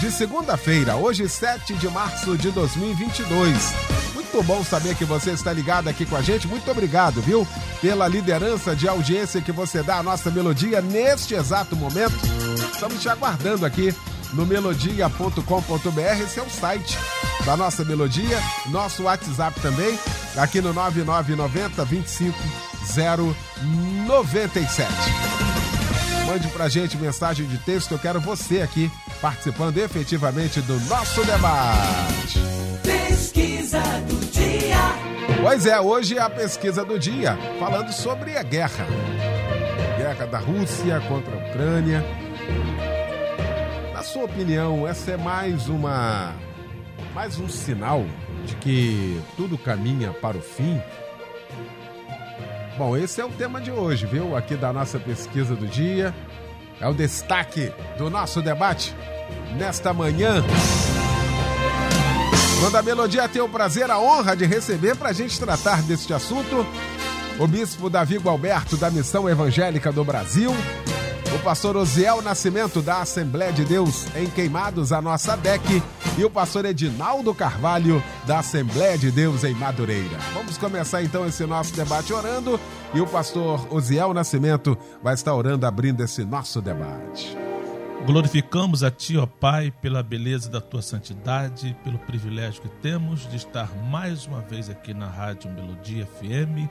de segunda-feira, hoje 7 de março de 2022. Muito bom saber que você está ligado aqui com a gente. Muito obrigado, viu? Pela liderança de audiência que você dá à nossa melodia neste exato momento. Estamos te aguardando aqui no melodia.com.br, o site da nossa melodia, nosso WhatsApp também, aqui no 9990 25097. Mande pra gente mensagem de texto, eu quero você aqui participando efetivamente do nosso debate. Pesquisa do dia. Pois é, hoje é a pesquisa do dia, falando sobre a guerra. Guerra da Rússia contra a Ucrânia. Na sua opinião, essa é mais uma mais um sinal de que tudo caminha para o fim? Bom, esse é o tema de hoje, viu? Aqui da nossa pesquisa do dia. É o destaque do nosso debate nesta manhã. Quando a Melodia tem o prazer, a honra de receber para a gente tratar deste assunto, o bispo Davi Gualberto, da Missão Evangélica do Brasil, o pastor Osiel Nascimento, da Assembleia de Deus em Queimados, a nossa DEC, e o pastor Edinaldo Carvalho, da Assembleia de Deus em Madureira. Vamos começar então esse nosso debate orando, e o pastor Osiel Nascimento vai estar orando, abrindo esse nosso debate. Glorificamos a Ti, ó Pai, pela beleza da Tua santidade, pelo privilégio que temos de estar mais uma vez aqui na Rádio Melodia FM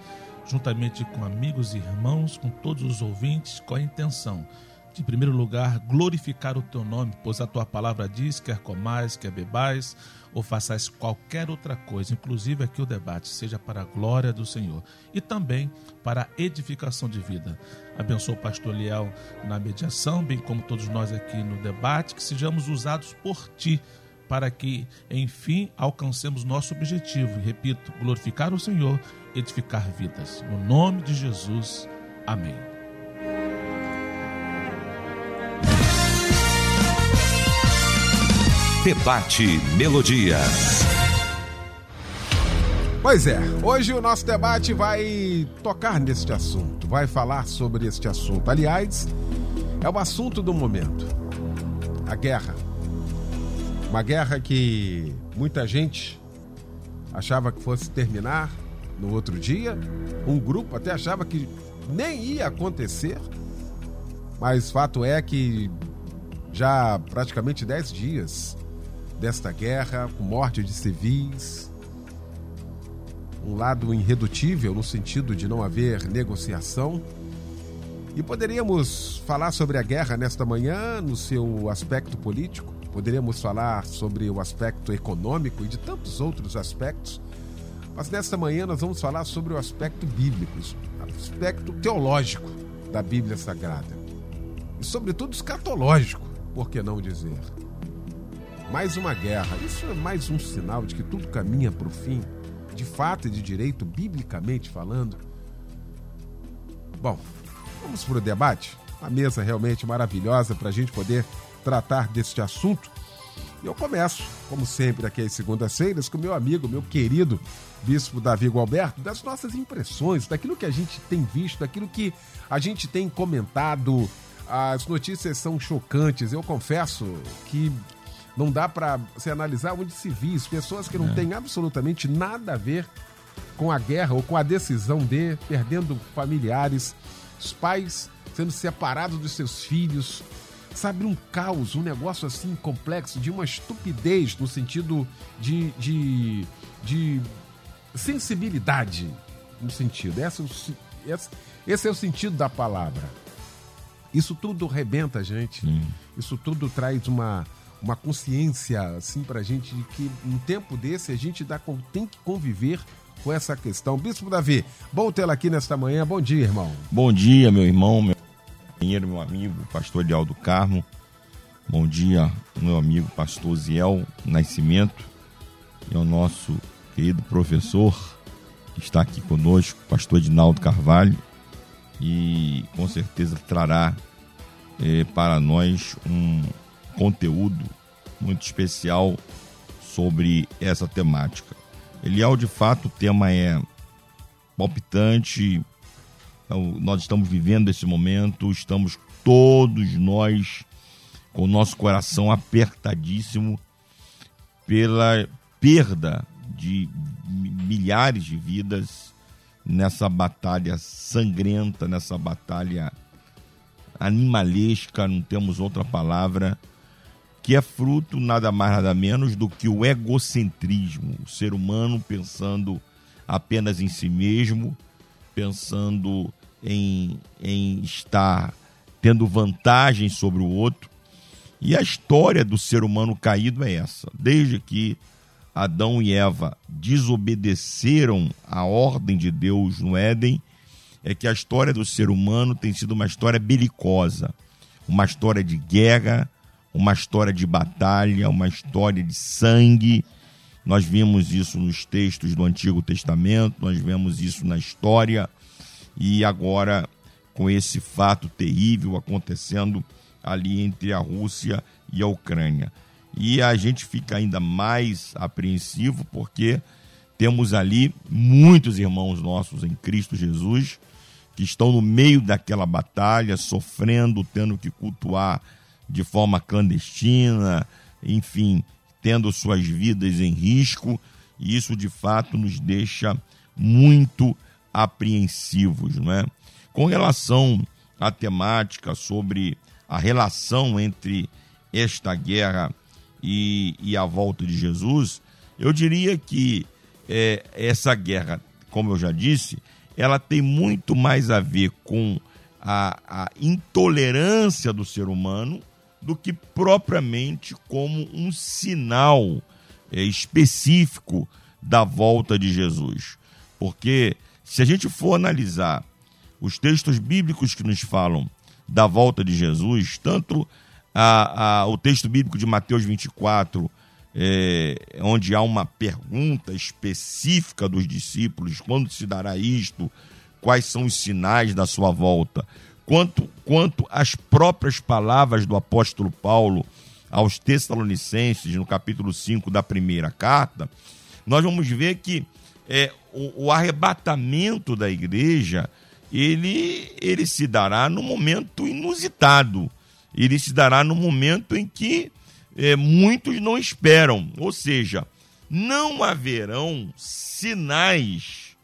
juntamente com amigos e irmãos, com todos os ouvintes, com a intenção de, em primeiro lugar, glorificar o teu nome, pois a tua palavra diz: quer comais, quer bebais, ou façais qualquer outra coisa, inclusive aqui o debate, seja para a glória do Senhor e também para a edificação de vida. Abençoa o pastor Liel na mediação, bem como todos nós aqui no debate, que sejamos usados por ti para que, enfim, alcancemos nosso objetivo. Repito, glorificar o Senhor, edificar vidas. No nome de Jesus. Amém. Debate Melodia. Pois é, hoje o nosso debate vai tocar neste assunto, vai falar sobre este assunto. Aliás, é o assunto do momento: a guerra uma guerra que muita gente achava que fosse terminar no outro dia. Um grupo até achava que nem ia acontecer. Mas fato é que já praticamente 10 dias desta guerra, com morte de civis, um lado irredutível no sentido de não haver negociação. E poderíamos falar sobre a guerra nesta manhã no seu aspecto político, Poderíamos falar sobre o aspecto econômico e de tantos outros aspectos, mas nesta manhã nós vamos falar sobre o aspecto bíblico, o aspecto teológico da Bíblia Sagrada. E, sobretudo, escatológico, por que não dizer? Mais uma guerra. Isso é mais um sinal de que tudo caminha para o fim, de fato e de direito, biblicamente falando. Bom, vamos para o debate? Uma mesa realmente maravilhosa para a gente poder tratar deste assunto. E eu começo, como sempre, aqui às segundas-feiras, com meu amigo, meu querido Bispo Davi Gualberto, das nossas impressões, daquilo que a gente tem visto, daquilo que a gente tem comentado. As notícias são chocantes. Eu confesso que não dá para se analisar onde civis, pessoas que não é. têm absolutamente nada a ver com a guerra ou com a decisão de perdendo familiares, os pais sendo separados dos seus filhos, sabe, um caos, um negócio assim complexo, de uma estupidez no sentido de, de, de sensibilidade, no sentido. Esse, é esse, é o sentido da palavra. Isso tudo rebenta a gente. Sim. Isso tudo traz uma, uma consciência assim pra gente de que um tempo desse a gente dá, tem que conviver com essa questão. Bispo Davi, bom tê-lo aqui nesta manhã. Bom dia, irmão. Bom dia, meu irmão, meu companheiro, meu amigo, pastor Elialdo Carmo. Bom dia, meu amigo pastor Ziel Nascimento e ao nosso querido professor que está aqui conosco, pastor Edinaldo Carvalho, e com certeza trará eh, para nós um conteúdo muito especial sobre essa temática. Eliel, de fato, o tema é palpitante, nós estamos vivendo esse momento, estamos todos nós com o nosso coração apertadíssimo pela perda de milhares de vidas nessa batalha sangrenta, nessa batalha animalesca, não temos outra palavra, que é fruto nada mais nada menos do que o egocentrismo, o ser humano pensando apenas em si mesmo, pensando em, em estar tendo vantagem sobre o outro. E a história do ser humano caído é essa. Desde que Adão e Eva desobedeceram a ordem de Deus no Éden, é que a história do ser humano tem sido uma história belicosa, uma história de guerra, uma história de batalha, uma história de sangue. Nós vimos isso nos textos do Antigo Testamento, nós vemos isso na história e agora com esse fato terrível acontecendo ali entre a Rússia e a Ucrânia. E a gente fica ainda mais apreensivo porque temos ali muitos irmãos nossos em Cristo Jesus que estão no meio daquela batalha, sofrendo, tendo que cultuar de forma clandestina, enfim, tendo suas vidas em risco, e isso de fato nos deixa muito apreensivos, não é? Com relação à temática sobre a relação entre esta guerra e, e a volta de Jesus, eu diria que é, essa guerra, como eu já disse, ela tem muito mais a ver com a, a intolerância do ser humano do que propriamente como um sinal é, específico da volta de Jesus. Porque se a gente for analisar os textos bíblicos que nos falam da volta de Jesus, tanto a, a, o texto bíblico de Mateus 24, é, onde há uma pergunta específica dos discípulos: quando se dará isto? Quais são os sinais da sua volta? Quanto, quanto próprias palavras do apóstolo Paulo aos Tessalonicenses, no capítulo 5 da primeira carta, nós vamos ver que é, o, o, arrebatamento da igreja ele, ele se dará no momento inusitado. Ele se dará no momento em que é, muitos não esperam. Ou seja, não haverão sinais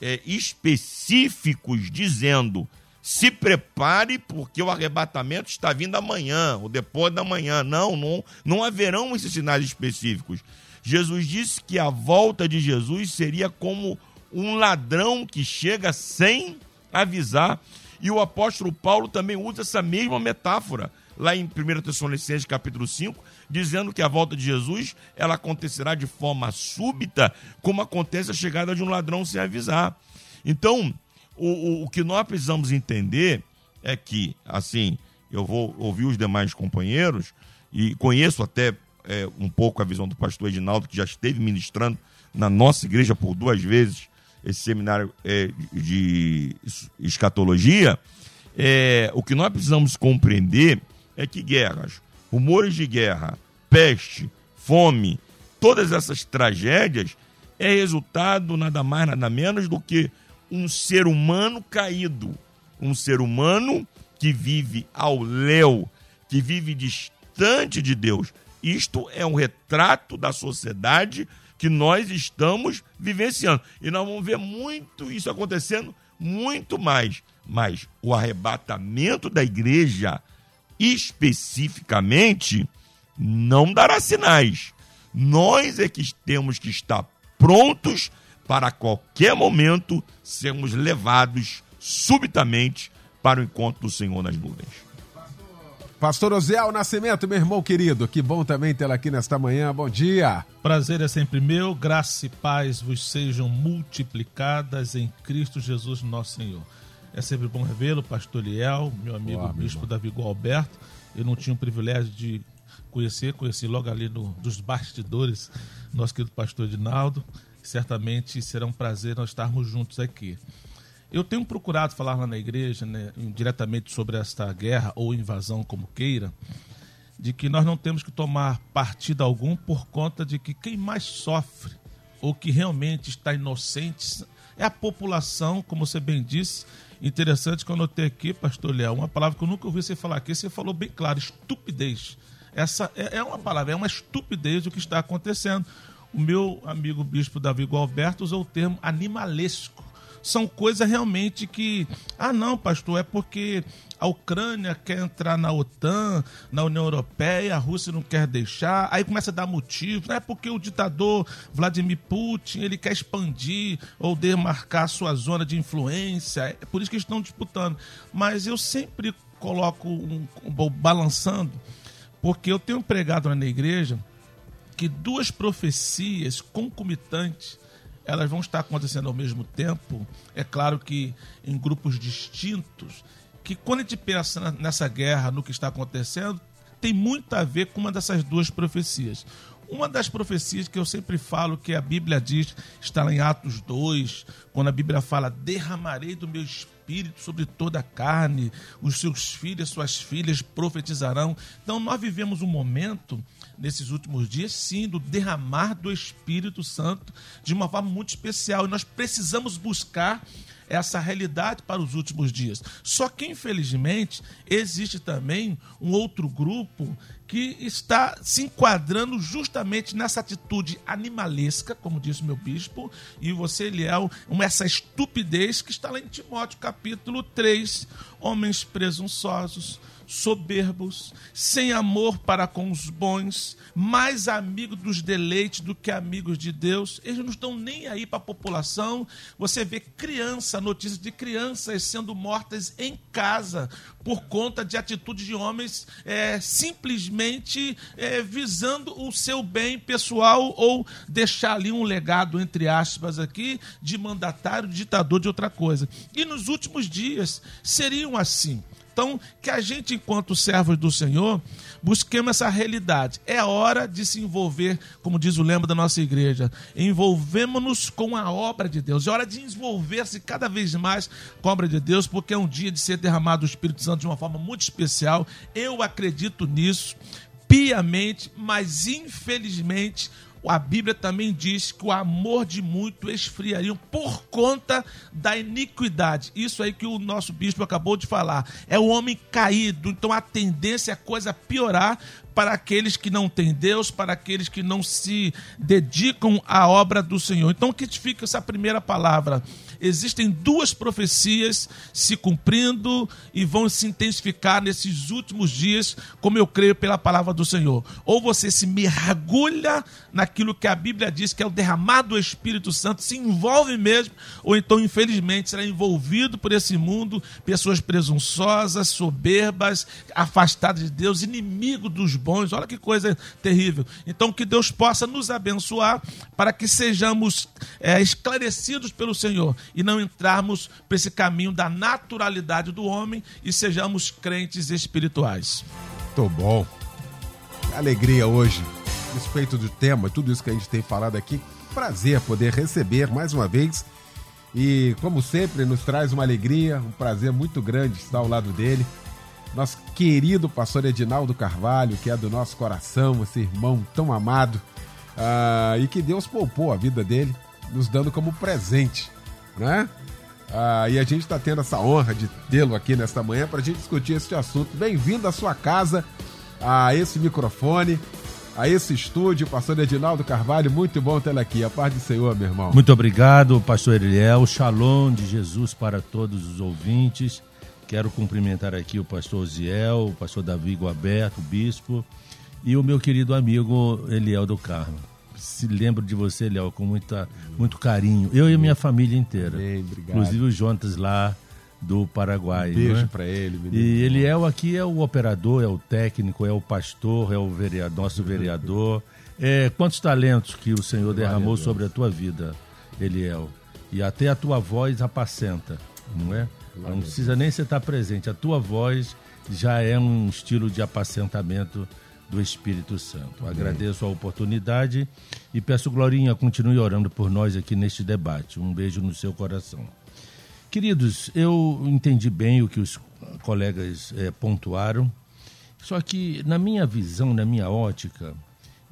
é, específicos dizendo se prepare porque o arrebatamento está vindo amanhã ou depois da manhã. Não, não, não haverão esses sinais específicos. Jesus disse que a volta de Jesus seria como um ladrão que chega sem avisar. E o apóstolo Paulo também usa essa mesma metáfora lá em 1 Tessalonicenses capítulo 5, dizendo que a volta de Jesus ela acontecerá de forma súbita, como acontece a chegada de um ladrão sem avisar. Então, o, o, o que nós precisamos entender é que, assim, eu vou ouvir os demais companheiros e conheço até é, um pouco a visão do pastor Edinaldo, que já esteve ministrando na nossa igreja por duas vezes esse seminário é, de escatologia, é, o que nós precisamos compreender é que guerras, rumores de guerra, peste, fome, todas essas tragédias é resultado nada mais nada menos do que um ser humano caído, um ser humano que vive ao léu, que vive distante de Deus, isto é um retrato da sociedade que nós estamos vivenciando. E nós vamos ver muito isso acontecendo, muito mais. Mas o arrebatamento da igreja, especificamente, não dará sinais. Nós é que temos que estar prontos para qualquer momento sermos levados subitamente para o encontro do Senhor nas nuvens. Pastor Oziel Nascimento, meu irmão querido, que bom também tê-lo aqui nesta manhã. Bom dia. Prazer é sempre meu, graça e paz vos sejam multiplicadas em Cristo Jesus, nosso Senhor. É sempre bom revê-lo, pastor Liel, meu amigo bispo Davi Alberto, eu não tinha o privilégio de conhecer, conheci logo ali no, dos bastidores nosso querido pastor Edinaldo. Certamente será um prazer nós estarmos juntos aqui. Eu tenho procurado falar lá na igreja, né, diretamente sobre esta guerra ou invasão, como queira, de que nós não temos que tomar partido algum por conta de que quem mais sofre ou que realmente está inocente é a população, como você bem disse. Interessante que eu notei aqui, pastor Léo, uma palavra que eu nunca ouvi você falar aqui, você falou bem claro, estupidez. Essa é, é uma palavra, é uma estupidez o que está acontecendo. O meu amigo bispo Davi Gualberto usou o termo animalesco são coisas realmente que. Ah, não, pastor, é porque a Ucrânia quer entrar na OTAN, na União Europeia, a Rússia não quer deixar, aí começa a dar motivo, é porque o ditador Vladimir Putin, ele quer expandir ou demarcar sua zona de influência, é por isso que estão disputando. Mas eu sempre coloco um, um balançando, porque eu tenho pregado na igreja que duas profecias concomitantes elas vão estar acontecendo ao mesmo tempo, é claro que em grupos distintos, que quando a gente pensa nessa guerra, no que está acontecendo, tem muito a ver com uma dessas duas profecias. Uma das profecias que eu sempre falo, que a Bíblia diz, está lá em Atos 2, quando a Bíblia fala: derramarei do meu espírito sobre toda a carne, os seus filhos, suas filhas profetizarão. Então, nós vivemos um momento nesses últimos dias, sim, do derramar do Espírito Santo de uma forma muito especial. E nós precisamos buscar essa realidade para os últimos dias. Só que, infelizmente, existe também um outro grupo que está se enquadrando justamente nessa atitude animalesca, como disse meu bispo, e você, Eliel, essa estupidez que está lá em Timóteo capítulo 3, homens presunçosos, soberbos, sem amor para com os bons, mais amigos dos deleites do que amigos de Deus. Eles não estão nem aí para a população. Você vê criança, notícias de crianças sendo mortas em casa por conta de atitudes de homens é, simplesmente é, visando o seu bem pessoal ou deixar ali um legado, entre aspas, aqui, de mandatário, ditador, de outra coisa. E nos últimos dias seriam assim. Então, que a gente, enquanto servos do Senhor, busquemos essa realidade. É hora de se envolver, como diz o lema da nossa igreja, envolvemos-nos com a obra de Deus. É hora de envolver-se cada vez mais com a obra de Deus, porque é um dia de ser derramado o Espírito Santo de uma forma muito especial. Eu acredito nisso piamente, mas infelizmente a Bíblia também diz que o amor de muito esfriaria por conta da iniquidade. Isso aí que o nosso bispo acabou de falar. É o homem caído, então a tendência é a coisa piorar para aqueles que não têm Deus, para aqueles que não se dedicam à obra do Senhor. Então, que fica essa primeira palavra? Existem duas profecias se cumprindo e vão se intensificar nesses últimos dias, como eu creio pela palavra do Senhor. Ou você se mergulha naquilo que a Bíblia diz que é o derramado do Espírito Santo, se envolve mesmo, ou então, infelizmente, será envolvido por esse mundo, pessoas presunçosas, soberbas, afastadas de Deus, inimigo dos bons. Olha que coisa terrível. Então, que Deus possa nos abençoar para que sejamos é, esclarecidos pelo Senhor e não entrarmos para esse caminho da naturalidade do homem e sejamos crentes espirituais. Tô bom. Alegria hoje, a respeito do tema, tudo isso que a gente tem falado aqui. Prazer poder receber mais uma vez. E, como sempre, nos traz uma alegria, um prazer muito grande estar ao lado dele nosso querido pastor Edinaldo Carvalho, que é do nosso coração, esse irmão tão amado, uh, e que Deus poupou a vida dele, nos dando como presente, né? Uh, e a gente está tendo essa honra de tê-lo aqui nesta manhã para a gente discutir esse assunto. Bem-vindo à sua casa, a esse microfone, a esse estúdio, pastor Edinaldo Carvalho, muito bom tê-lo aqui. A paz do Senhor, meu irmão. Muito obrigado, pastor Eliel. Shalom de Jesus para todos os ouvintes. Quero cumprimentar aqui o pastor Ziel, o pastor Davi Guaberto, o bispo, e o meu querido amigo Eliel do Carmo. Se lembro de você, Eliel, com muita, muito carinho. Eu e a minha família inteira. Bem, obrigado. Inclusive o Jonas lá do Paraguai. Um beijo é? para ele. Menino. E Eliel aqui é o operador, é o técnico, é o pastor, é o vereador, nosso vereador. É, quantos talentos que o Senhor derramou sobre a tua vida, Eliel. E até a tua voz apacenta, não é? Não precisa nem você estar presente. A tua voz já é um estilo de apacentamento do Espírito Santo. Agradeço a oportunidade e peço, Glorinha, continue orando por nós aqui neste debate. Um beijo no seu coração. Queridos, eu entendi bem o que os colegas é, pontuaram, só que, na minha visão, na minha ótica,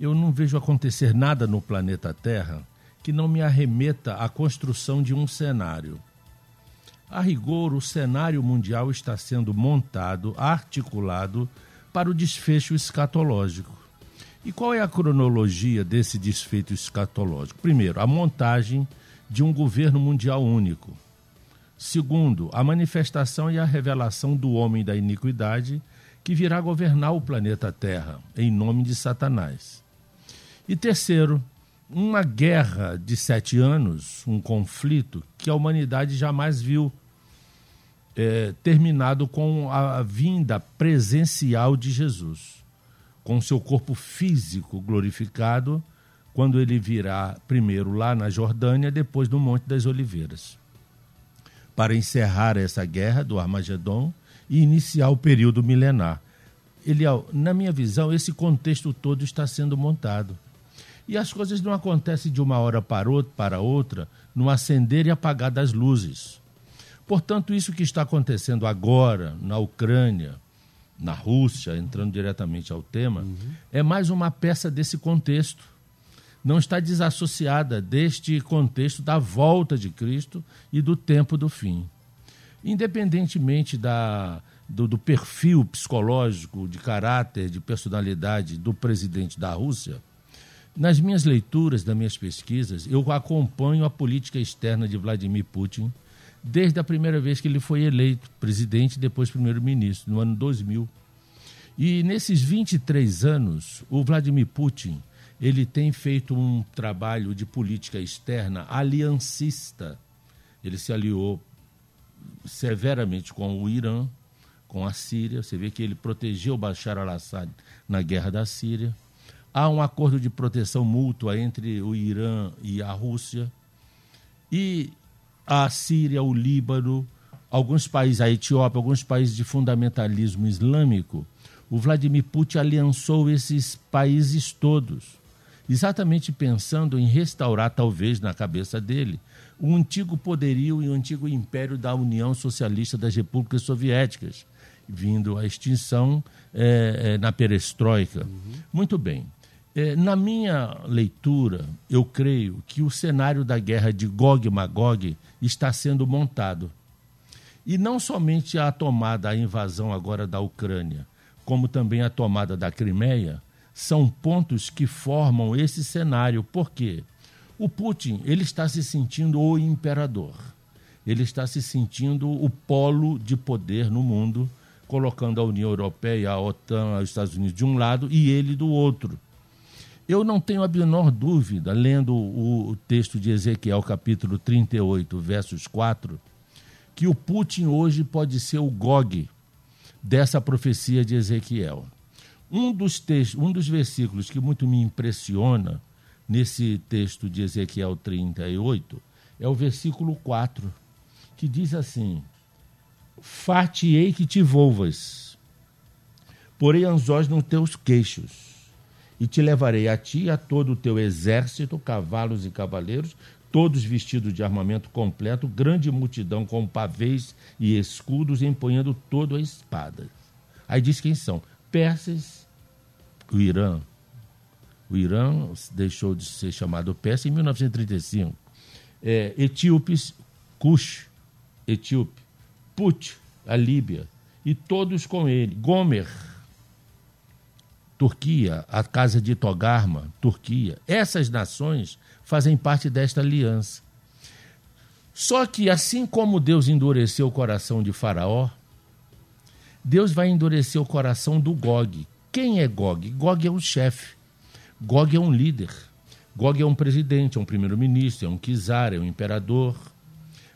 eu não vejo acontecer nada no planeta Terra que não me arremeta à construção de um cenário. A rigor, o cenário mundial está sendo montado, articulado para o desfecho escatológico. E qual é a cronologia desse desfecho escatológico? Primeiro, a montagem de um governo mundial único. Segundo, a manifestação e a revelação do homem da iniquidade que virá governar o planeta Terra, em nome de Satanás. E terceiro, uma guerra de sete anos, um conflito que a humanidade jamais viu é, terminado com a vinda presencial de Jesus, com seu corpo físico glorificado, quando ele virá primeiro lá na Jordânia, depois no Monte das Oliveiras, para encerrar essa guerra do Armagedon e iniciar o período milenar. Eliel, na minha visão, esse contexto todo está sendo montado. E as coisas não acontecem de uma hora para outra, no acender e apagar das luzes. Portanto, isso que está acontecendo agora na Ucrânia, na Rússia, entrando diretamente ao tema, uhum. é mais uma peça desse contexto. Não está desassociada deste contexto da volta de Cristo e do tempo do fim. Independentemente da, do, do perfil psicológico, de caráter, de personalidade do presidente da Rússia, nas minhas leituras, nas minhas pesquisas, eu acompanho a política externa de Vladimir Putin desde a primeira vez que ele foi eleito presidente depois primeiro-ministro, no ano 2000. E nesses 23 anos, o Vladimir Putin ele tem feito um trabalho de política externa aliancista. Ele se aliou severamente com o Irã, com a Síria. Você vê que ele protegeu Bashar al-Assad na guerra da Síria. Há um acordo de proteção mútua entre o Irã e a Rússia. E a Síria, o Líbano, alguns países, a Etiópia, alguns países de fundamentalismo islâmico, o Vladimir Putin aliançou esses países todos, exatamente pensando em restaurar, talvez na cabeça dele, o antigo poderio e o antigo império da União Socialista das Repúblicas Soviéticas, vindo à extinção é, é, na perestroika. Uhum. Muito bem. É, na minha leitura, eu creio que o cenário da guerra de Gog e Magog está sendo montado. E não somente a tomada, a invasão agora da Ucrânia, como também a tomada da Crimeia, são pontos que formam esse cenário. Por quê? O Putin ele está se sentindo o imperador. Ele está se sentindo o polo de poder no mundo, colocando a União Europeia, a OTAN, os Estados Unidos de um lado e ele do outro. Eu não tenho a menor dúvida, lendo o texto de Ezequiel, capítulo 38, versos 4, que o Putin hoje pode ser o Gog dessa profecia de Ezequiel. Um dos, textos, um dos versículos que muito me impressiona nesse texto de Ezequiel 38 é o versículo 4, que diz assim: Far-te-ei que te volvas, porém anzóis nos teus queixos e te levarei a ti e a todo o teu exército, cavalos e cavaleiros, todos vestidos de armamento completo, grande multidão com pavês e escudos, empunhando todo a espada. Aí diz quem são: persas, o Irã. O Irã deixou de ser chamado Pérsia em 1935. É, etíopes, Cush, etíope, Put, a Líbia, e todos com ele. Gomer, Turquia, a Casa de Togarma, Turquia. Essas nações fazem parte desta aliança. Só que, assim como Deus endureceu o coração de Faraó, Deus vai endurecer o coração do Gog. Quem é Gog? Gog é um chefe. Gog é um líder. Gog é um presidente, é um primeiro-ministro, é um czar, é um imperador.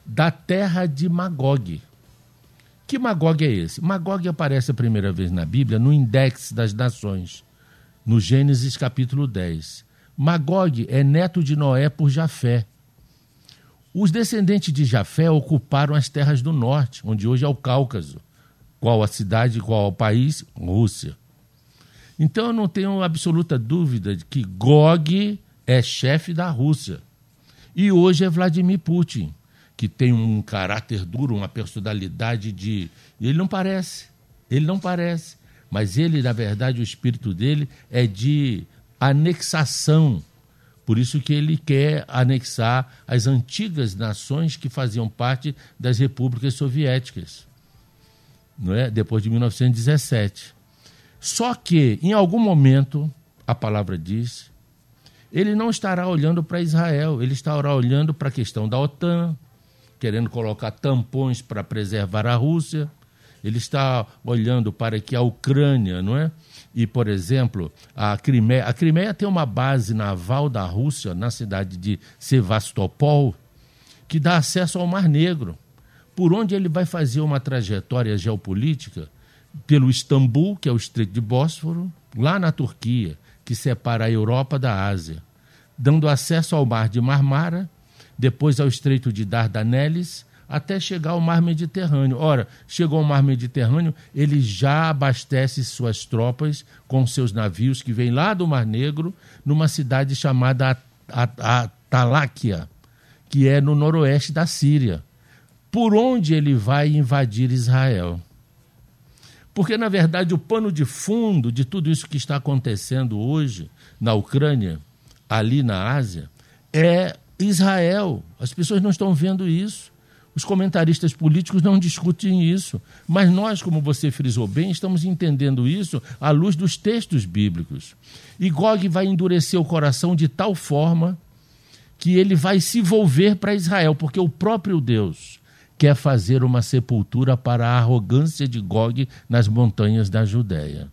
Da terra de Magog. Que Magog é esse? Magog aparece a primeira vez na Bíblia no Index das Nações, no Gênesis capítulo 10. Magog é neto de Noé por Jafé. Os descendentes de Jafé ocuparam as terras do norte, onde hoje é o Cáucaso, Qual a cidade, qual o país? Rússia. Então eu não tenho absoluta dúvida de que Gog é chefe da Rússia. E hoje é Vladimir Putin, que tem um caráter duro, uma personalidade de. Ele não parece. Ele não parece. Mas ele, na verdade, o espírito dele é de anexação. Por isso que ele quer anexar as antigas nações que faziam parte das repúblicas soviéticas, não é? Depois de 1917. Só que, em algum momento, a palavra diz, ele não estará olhando para Israel, ele estará olhando para a questão da OTAN, querendo colocar tampões para preservar a Rússia. Ele está olhando para que a Ucrânia, não é? E, por exemplo, a Crimeia. A Crimeia tem uma base naval da Rússia na cidade de Sevastopol, que dá acesso ao Mar Negro, por onde ele vai fazer uma trajetória geopolítica pelo Istambul, que é o Estreito de Bósforo, lá na Turquia, que separa a Europa da Ásia, dando acesso ao Mar de Marmara, depois ao Estreito de Dardaneles até chegar ao mar Mediterrâneo. Ora, chegou ao mar Mediterrâneo, ele já abastece suas tropas com seus navios que vêm lá do Mar Negro, numa cidade chamada Ataláquia, que é no noroeste da Síria. Por onde ele vai invadir Israel? Porque, na verdade, o pano de fundo de tudo isso que está acontecendo hoje na Ucrânia, ali na Ásia, é Israel. As pessoas não estão vendo isso. Os comentaristas políticos não discutem isso, mas nós, como você frisou bem, estamos entendendo isso à luz dos textos bíblicos. E Gog vai endurecer o coração de tal forma que ele vai se volver para Israel, porque o próprio Deus quer fazer uma sepultura para a arrogância de Gog nas montanhas da Judéia.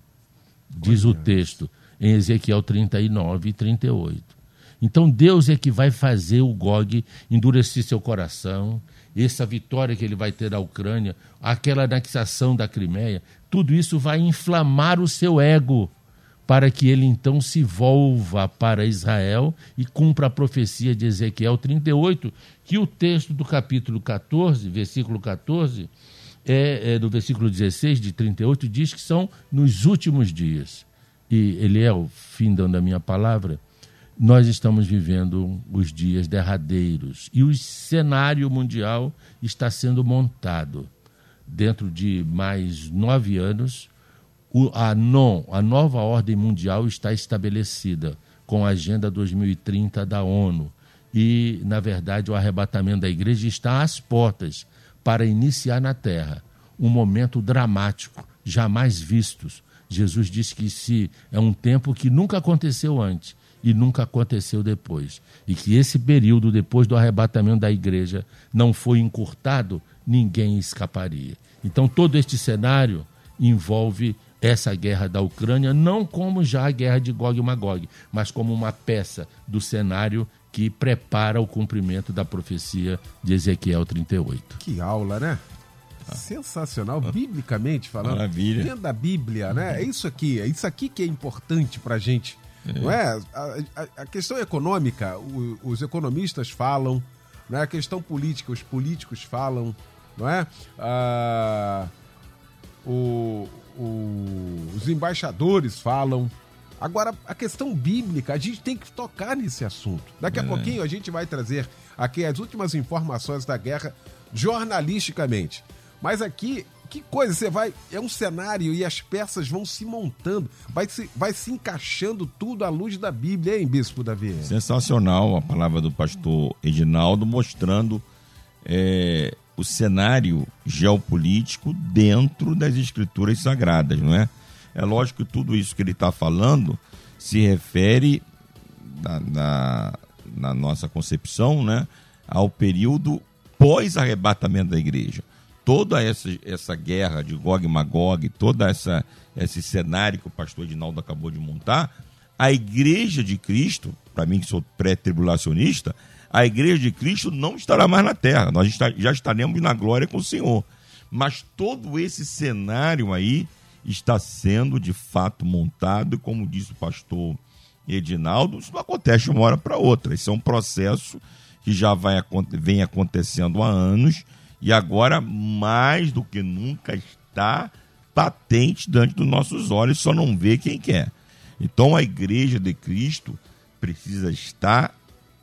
Diz o texto em Ezequiel 39 e 38. Então Deus é que vai fazer o Gog endurecer seu coração, essa vitória que ele vai ter da Ucrânia, aquela anexação da Crimeia, tudo isso vai inflamar o seu ego para que ele então se volva para Israel e cumpra a profecia de Ezequiel 38, que o texto do capítulo 14, versículo 14, é, é, do versículo 16 de 38, diz que são nos últimos dias. E ele é o fim dando a minha palavra nós estamos vivendo os dias derradeiros e o cenário mundial está sendo montado. Dentro de mais nove anos, a, non, a nova ordem mundial está estabelecida com a Agenda 2030 da ONU. E, na verdade, o arrebatamento da igreja está às portas para iniciar na terra um momento dramático, jamais vistos. Jesus disse que se é um tempo que nunca aconteceu antes e nunca aconteceu depois. E que esse período depois do arrebatamento da igreja não foi encurtado, ninguém escaparia. Então todo este cenário envolve essa guerra da Ucrânia não como já a guerra de Gog e Magog, mas como uma peça do cenário que prepara o cumprimento da profecia de Ezequiel 38. Que aula, né? Sensacional, biblicamente falando. Maravilha. Dentro da Bíblia, né? É isso aqui, é isso aqui que é importante pra gente não é? A, a, a questão econômica, o, os economistas falam, não é? a questão política, os políticos falam, não é? Ah, o, o, os embaixadores falam. Agora, a questão bíblica, a gente tem que tocar nesse assunto. Daqui a é. pouquinho a gente vai trazer aqui as últimas informações da guerra jornalisticamente. Mas aqui que coisa, você vai. É um cenário e as peças vão se montando, vai se, vai se encaixando tudo à luz da Bíblia, hein, Bispo Davi? Sensacional a palavra do pastor Edinaldo mostrando é, o cenário geopolítico dentro das escrituras sagradas, não é? É lógico que tudo isso que ele está falando se refere, na, na, na nossa concepção, né, ao período pós-arrebatamento da igreja toda essa, essa guerra de Gog e Magog, todo essa, esse cenário que o pastor Edinaldo acabou de montar, a igreja de Cristo, para mim que sou pré-tribulacionista, a igreja de Cristo não estará mais na terra, nós já estaremos na glória com o Senhor. Mas todo esse cenário aí está sendo de fato montado, como disse o pastor Edinaldo, isso não acontece de uma hora para outra. Isso é um processo que já vai, vem acontecendo há anos e agora, mais do que nunca, está patente diante dos nossos olhos, só não vê quem quer. Então a igreja de Cristo precisa estar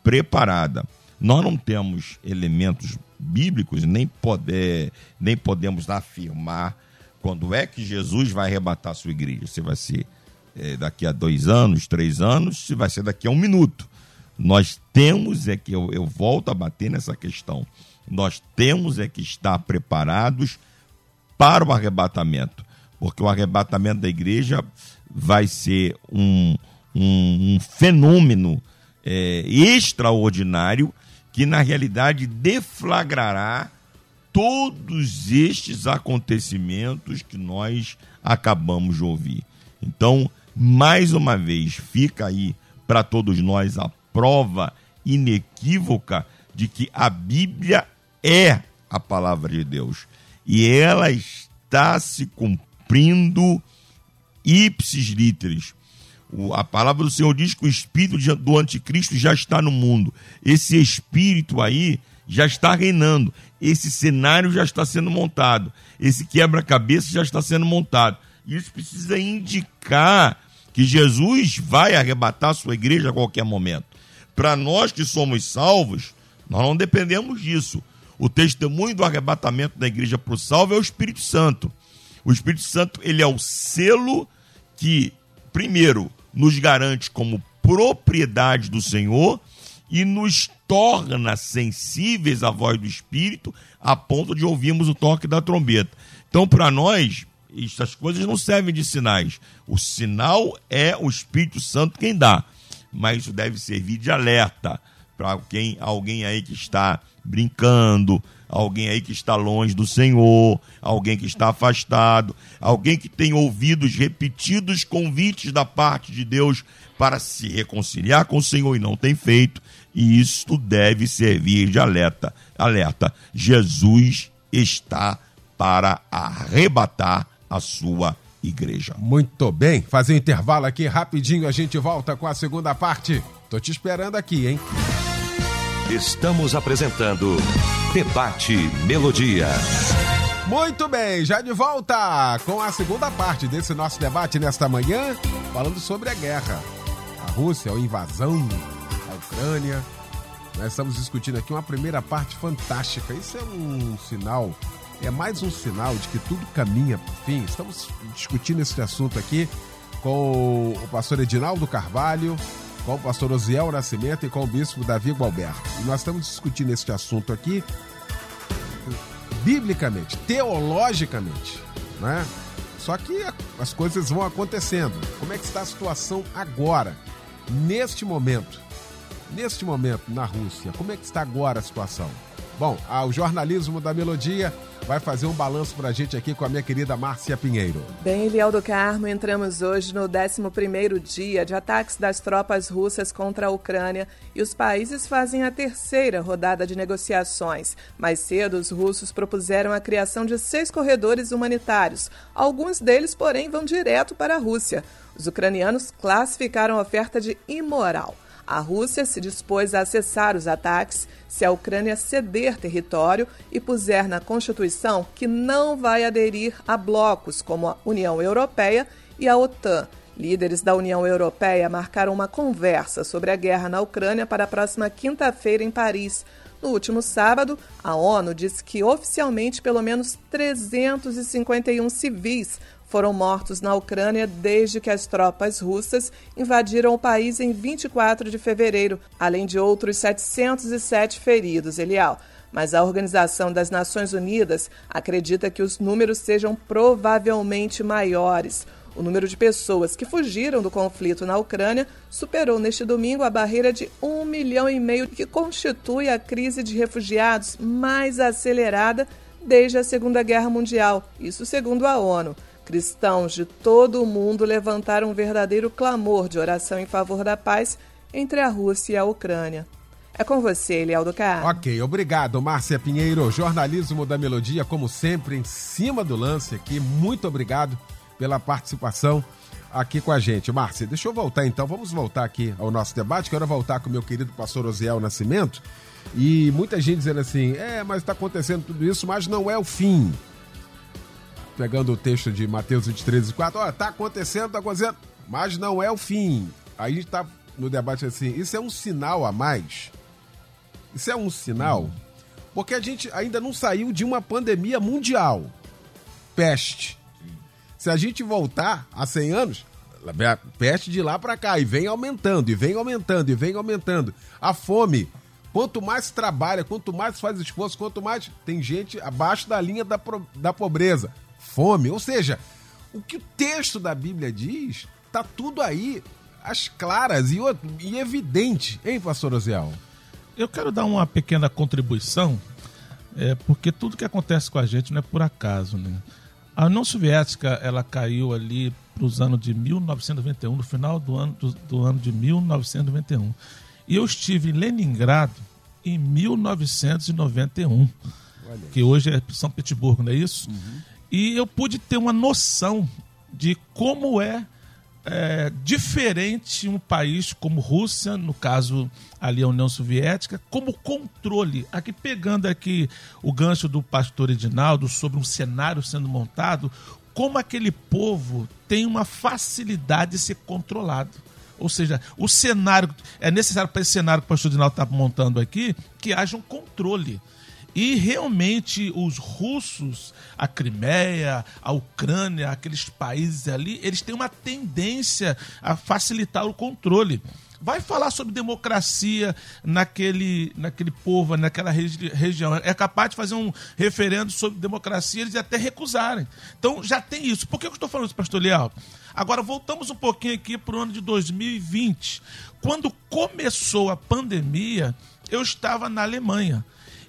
preparada. Nós não temos elementos bíblicos, nem, poder, nem podemos afirmar quando é que Jesus vai arrebatar sua igreja. Se vai ser é, daqui a dois anos, três anos, se vai ser daqui a um minuto. Nós temos é que, eu, eu volto a bater nessa questão, nós temos é que estar preparados para o arrebatamento, porque o arrebatamento da igreja vai ser um, um, um fenômeno é, extraordinário que, na realidade, deflagrará todos estes acontecimentos que nós acabamos de ouvir. Então, mais uma vez, fica aí para todos nós a prova inequívoca de que a Bíblia é a palavra de Deus e ela está se cumprindo ipsis literis. A palavra do Senhor diz que o espírito do anticristo já está no mundo. Esse espírito aí já está reinando. Esse cenário já está sendo montado. Esse quebra-cabeça já está sendo montado. Isso precisa indicar que Jesus vai arrebatar a sua igreja a qualquer momento. Para nós que somos salvos, nós não dependemos disso. O testemunho do arrebatamento da igreja para o salvo é o Espírito Santo. O Espírito Santo ele é o selo que, primeiro, nos garante como propriedade do Senhor e nos torna sensíveis à voz do Espírito a ponto de ouvirmos o toque da trombeta. Então, para nós, essas coisas não servem de sinais. O sinal é o Espírito Santo quem dá. Mas isso deve servir de alerta para quem alguém aí que está brincando, alguém aí que está longe do Senhor, alguém que está afastado, alguém que tem ouvidos repetidos convites da parte de Deus para se reconciliar com o Senhor e não tem feito, e isto deve servir de alerta. Alerta, Jesus está para arrebatar a sua igreja. Muito bem, fazer um intervalo aqui rapidinho, a gente volta com a segunda parte. Tô te esperando aqui, hein? Estamos apresentando Debate Melodia. Muito bem, já de volta com a segunda parte desse nosso debate nesta manhã, falando sobre a guerra. A Rússia, a invasão, a Ucrânia. Nós estamos discutindo aqui uma primeira parte fantástica. Isso é um sinal, é mais um sinal de que tudo caminha para o fim. Estamos discutindo esse assunto aqui com o pastor Edinaldo Carvalho, com o pastor Osiel Nascimento e com o bispo Davi Gualberto. E nós estamos discutindo este assunto aqui biblicamente, teologicamente, né? Só que as coisas vão acontecendo. Como é que está a situação agora, neste momento? Neste momento, na Rússia, como é que está agora a situação? Bom, o jornalismo da Melodia vai fazer um balanço para a gente aqui com a minha querida Márcia Pinheiro. Bem, Eliel do Carmo, entramos hoje no 11º dia de ataques das tropas russas contra a Ucrânia e os países fazem a terceira rodada de negociações. Mais cedo, os russos propuseram a criação de seis corredores humanitários. Alguns deles, porém, vão direto para a Rússia. Os ucranianos classificaram a oferta de imoral. A Rússia se dispôs a cessar os ataques se a Ucrânia ceder território e puser na Constituição que não vai aderir a blocos como a União Europeia e a OTAN. Líderes da União Europeia marcaram uma conversa sobre a guerra na Ucrânia para a próxima quinta-feira em Paris. No último sábado, a ONU disse que oficialmente pelo menos 351 civis foram mortos na Ucrânia desde que as tropas russas invadiram o país em 24 de fevereiro, além de outros 707 feridos, Elial. Mas a Organização das Nações Unidas acredita que os números sejam provavelmente maiores. O número de pessoas que fugiram do conflito na Ucrânia superou neste domingo a barreira de um milhão e meio, que constitui a crise de refugiados mais acelerada desde a Segunda Guerra Mundial, isso segundo a ONU. Cristãos de todo o mundo levantaram um verdadeiro clamor de oração em favor da paz entre a Rússia e a Ucrânia. É com você, Eliel do Carmo. Ok, obrigado, Márcia Pinheiro. Jornalismo da Melodia, como sempre, em cima do lance aqui. Muito obrigado pela participação aqui com a gente. Márcia, deixa eu voltar então. Vamos voltar aqui ao nosso debate. Quero voltar com o meu querido pastor Osiel Nascimento. E muita gente dizendo assim: é, mas está acontecendo tudo isso, mas não é o fim pegando o texto de Mateus 23 e 4, olha, tá acontecendo, tá acontecendo, mas não é o fim. Aí a gente tá no debate assim, isso é um sinal a mais? Isso é um sinal? Porque a gente ainda não saiu de uma pandemia mundial. Peste. Se a gente voltar a 100 anos, peste de lá para cá e vem aumentando, e vem aumentando, e vem aumentando. A fome, quanto mais trabalha, quanto mais faz esforço, quanto mais tem gente abaixo da linha da, da pobreza. Fome. Ou seja, o que o texto da Bíblia diz, tá tudo aí, as claras e, e evidente, hein, pastor Oziel? Eu quero dar uma pequena contribuição, é, porque tudo que acontece com a gente não é por acaso, né? A União Soviética ela caiu ali para os anos de 1991, no final do ano, do, do, ano de 1991. E eu estive em Leningrado em 1991, que hoje é São Petersburgo, não é isso? Uhum. E eu pude ter uma noção de como é é, diferente um país como Rússia, no caso ali a União Soviética, como controle. Aqui pegando aqui o gancho do pastor Edinaldo sobre um cenário sendo montado, como aquele povo tem uma facilidade de ser controlado. Ou seja, o cenário é necessário para esse cenário que o pastor Edinaldo está montando aqui que haja um controle. E realmente os russos, a Crimeia, a Ucrânia, aqueles países ali, eles têm uma tendência a facilitar o controle. Vai falar sobre democracia naquele, naquele povo, naquela regi região. É capaz de fazer um referendo sobre democracia, eles até recusarem. Então já tem isso. Por que eu estou falando isso, pastor Leal? Agora voltamos um pouquinho aqui para o ano de 2020. Quando começou a pandemia, eu estava na Alemanha.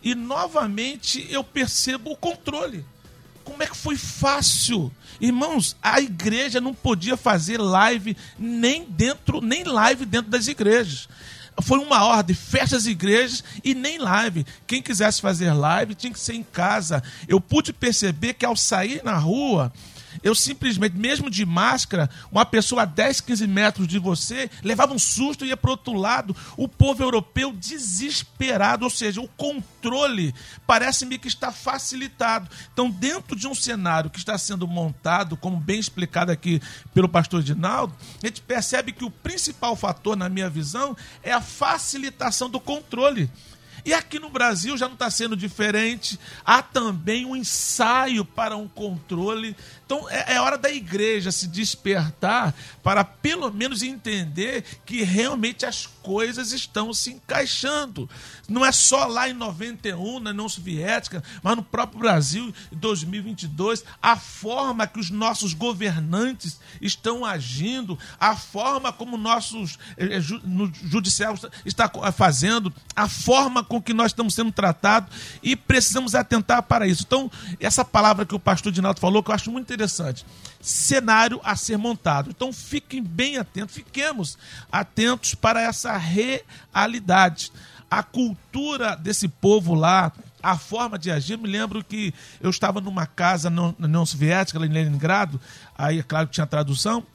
E novamente eu percebo o controle. Como é que foi fácil? Irmãos, a igreja não podia fazer live nem dentro, nem live dentro das igrejas. Foi uma ordem, fecha as igrejas e nem live. Quem quisesse fazer live tinha que ser em casa. Eu pude perceber que ao sair na rua, eu simplesmente, mesmo de máscara, uma pessoa a 10, 15 metros de você levava um susto e ia para outro lado. O povo europeu desesperado, ou seja, o controle parece-me que está facilitado. Então, dentro de um cenário que está sendo montado, como bem explicado aqui pelo pastor Dinaldo, a gente percebe que o principal fator, na minha visão, é a facilitação do controle. E aqui no Brasil já não está sendo diferente. Há também um ensaio para um controle. Então é, é, hora da igreja se despertar para pelo menos entender que realmente as coisas estão se encaixando. Não é só lá em 91, na União Soviética, mas no próprio Brasil, em 2022, a forma que os nossos governantes estão agindo, a forma como nossos eh, eh no judiciário está fazendo, a forma com que nós estamos sendo tratados e precisamos atentar para isso. Então, essa palavra que o pastor Dinaldo falou, que eu acho muito interessante. Cenário a ser montado. Então, fiquem bem atentos, fiquemos atentos para essa realidade. A cultura desse povo lá, a forma de agir. Me lembro que eu estava numa casa na União Soviética, lá em Leningrado, aí é claro que tinha tradução.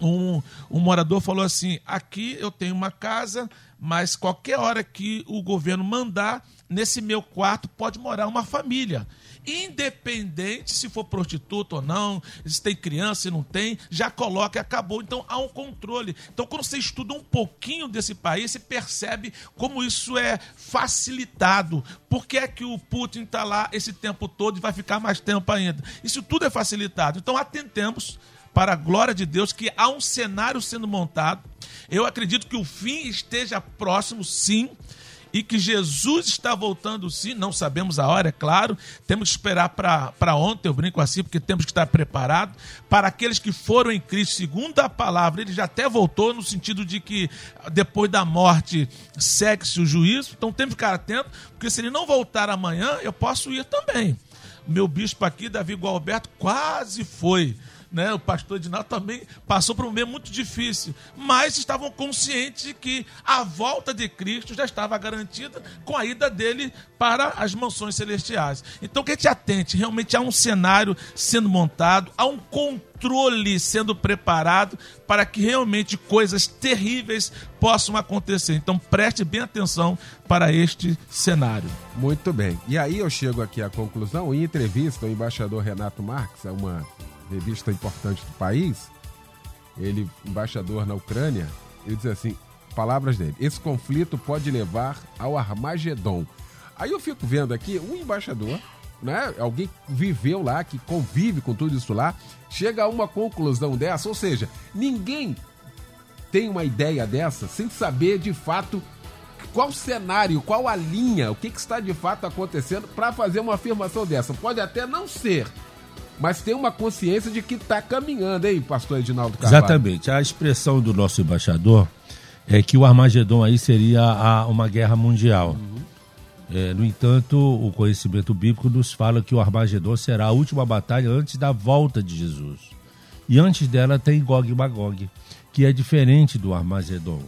Um, um morador falou assim: aqui eu tenho uma casa mas qualquer hora que o governo mandar, nesse meu quarto pode morar uma família. Independente se for prostituta ou não, se tem criança, se não tem, já coloca e acabou. Então há um controle. Então, quando você estuda um pouquinho desse país, você percebe como isso é facilitado. Por que é que o Putin está lá esse tempo todo e vai ficar mais tempo ainda? Isso tudo é facilitado. Então, atentemos para a glória de Deus, que há um cenário sendo montado. Eu acredito que o fim esteja próximo, sim, e que Jesus está voltando sim, não sabemos a hora, é claro, temos que esperar para ontem, eu brinco assim, porque temos que estar preparados. Para aqueles que foram em Cristo, segundo a palavra, ele já até voltou, no sentido de que depois da morte segue-se o juízo, então temos que ficar atento, porque se ele não voltar amanhã, eu posso ir também. Meu bispo aqui, Davi Gualberto, quase foi né, o pastor Edinaldo também passou por um meio muito difícil, mas estavam conscientes de que a volta de Cristo já estava garantida com a ida dele para as mansões celestiais. Então que a gente atente, realmente há um cenário sendo montado, há um controle sendo preparado para que realmente coisas terríveis possam acontecer. Então preste bem atenção para este cenário. Muito bem. E aí eu chego aqui à conclusão, em entrevista, o embaixador Renato Marques, é uma revista importante do país, ele, embaixador na Ucrânia, ele diz assim, palavras dele, esse conflito pode levar ao Armagedon. Aí eu fico vendo aqui, um embaixador né? Alguém viveu lá, que convive com tudo isso lá, chega a uma conclusão dessa, ou seja, ninguém tem uma ideia dessa sem saber de fato qual cenário, qual a linha, o que, que está de fato acontecendo para fazer uma afirmação dessa. Pode até não ser, mas tem uma consciência de que está caminhando, hein, pastor Edinaldo Carvalho? Exatamente. A expressão do nosso embaixador é que o Armagedon aí seria a, uma guerra mundial. Uhum. É, no entanto, o conhecimento bíblico nos fala que o Armagedon será a última batalha antes da volta de Jesus. E antes dela tem Gog e Magog, que é diferente do Armagedon.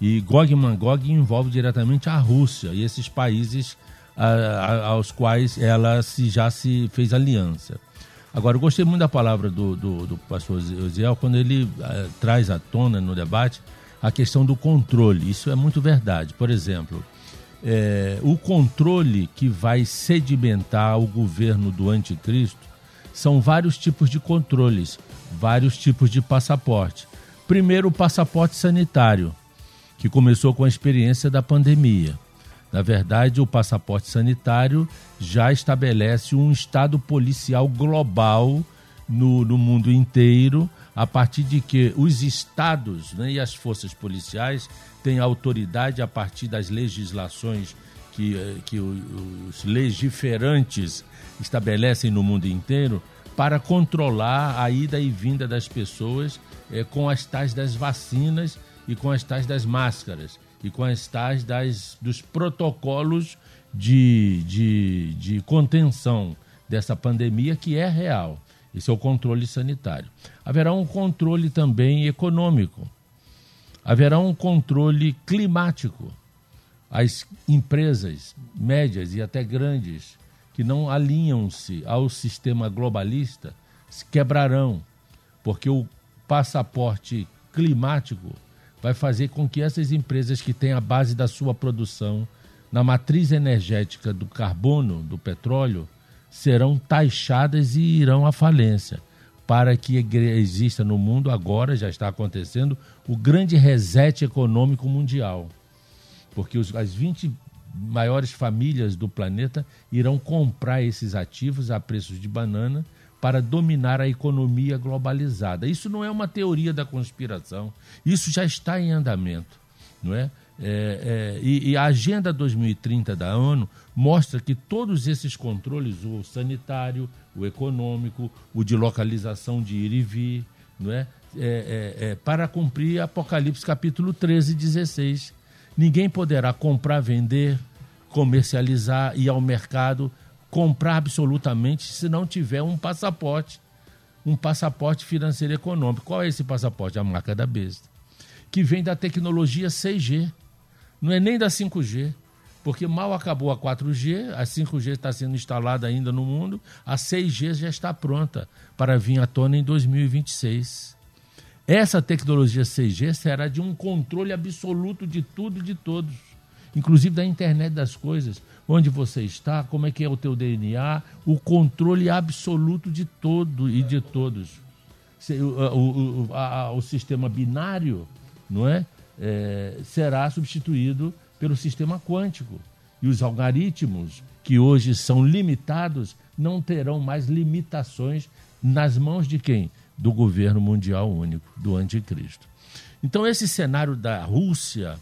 E Gog e Magog envolve diretamente a Rússia e esses países a, a, aos quais ela se, já se fez aliança. Agora, eu gostei muito da palavra do, do, do pastor Ziel quando ele a, traz à tona no debate a questão do controle. Isso é muito verdade. Por exemplo, é, o controle que vai sedimentar o governo do anticristo são vários tipos de controles, vários tipos de passaporte. Primeiro, o passaporte sanitário, que começou com a experiência da pandemia. Na verdade, o passaporte sanitário já estabelece um estado policial global no, no mundo inteiro, a partir de que os estados né, e as forças policiais têm autoridade a partir das legislações que, eh, que os legiferantes estabelecem no mundo inteiro para controlar a ida e vinda das pessoas é, com as tais das vacinas e com as tais das máscaras e com as das, dos protocolos de, de, de contenção dessa pandemia que é real. Esse é o controle sanitário. Haverá um controle também econômico. Haverá um controle climático. As empresas médias e até grandes que não alinham-se ao sistema globalista se quebrarão, porque o passaporte climático vai fazer com que essas empresas que têm a base da sua produção na matriz energética do carbono, do petróleo, serão taxadas e irão à falência. Para que exista no mundo, agora já está acontecendo, o grande reset econômico mundial. Porque os, as 20 maiores famílias do planeta irão comprar esses ativos a preços de banana para dominar a economia globalizada. Isso não é uma teoria da conspiração, isso já está em andamento, não é? É, é, e, e, a Agenda 2030 da ONU mostra que todos esses controles, o sanitário, o econômico, o de localização de ir e vir, não é? é, é, é para cumprir Apocalipse capítulo 13 e 16. Ninguém poderá comprar, vender, comercializar, ir ao mercado, comprar absolutamente se não tiver um passaporte, um passaporte financeiro econômico. Qual é esse passaporte? A marca da besta, que vem da tecnologia 6G não é nem da 5G, porque mal acabou a 4G, a 5G está sendo instalada ainda no mundo, a 6G já está pronta para vir à tona em 2026. Essa tecnologia 6G será de um controle absoluto de tudo e de todos, inclusive da internet das coisas, onde você está, como é que é o teu DNA, o controle absoluto de todo e de todos. O, o, a, o sistema binário, não é? é, será substituído pelo sistema quântico. E os algoritmos, que hoje são limitados, não terão mais limitações nas mãos de quem? Do governo mundial único, do anticristo. Então, esse cenário da Rússia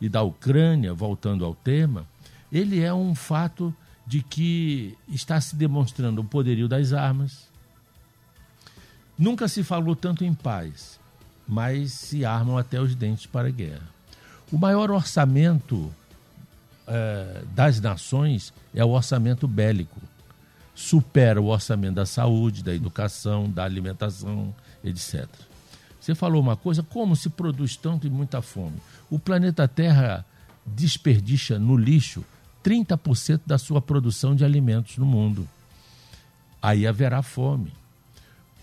e da Ucrânia, voltando ao tema, ele é um fato de que está se demonstrando o poderio das armas. Nunca se falou tanto em paz mas se armam até os dentes para a guerra. O maior orçamento é, das nações é o orçamento bélico. Supera o orçamento da saúde, da educação, da alimentação, etc. Você falou uma coisa, como se produz tanto e muita fome? O planeta Terra desperdiça no lixo 30% da sua produção de alimentos no mundo. Aí haverá fome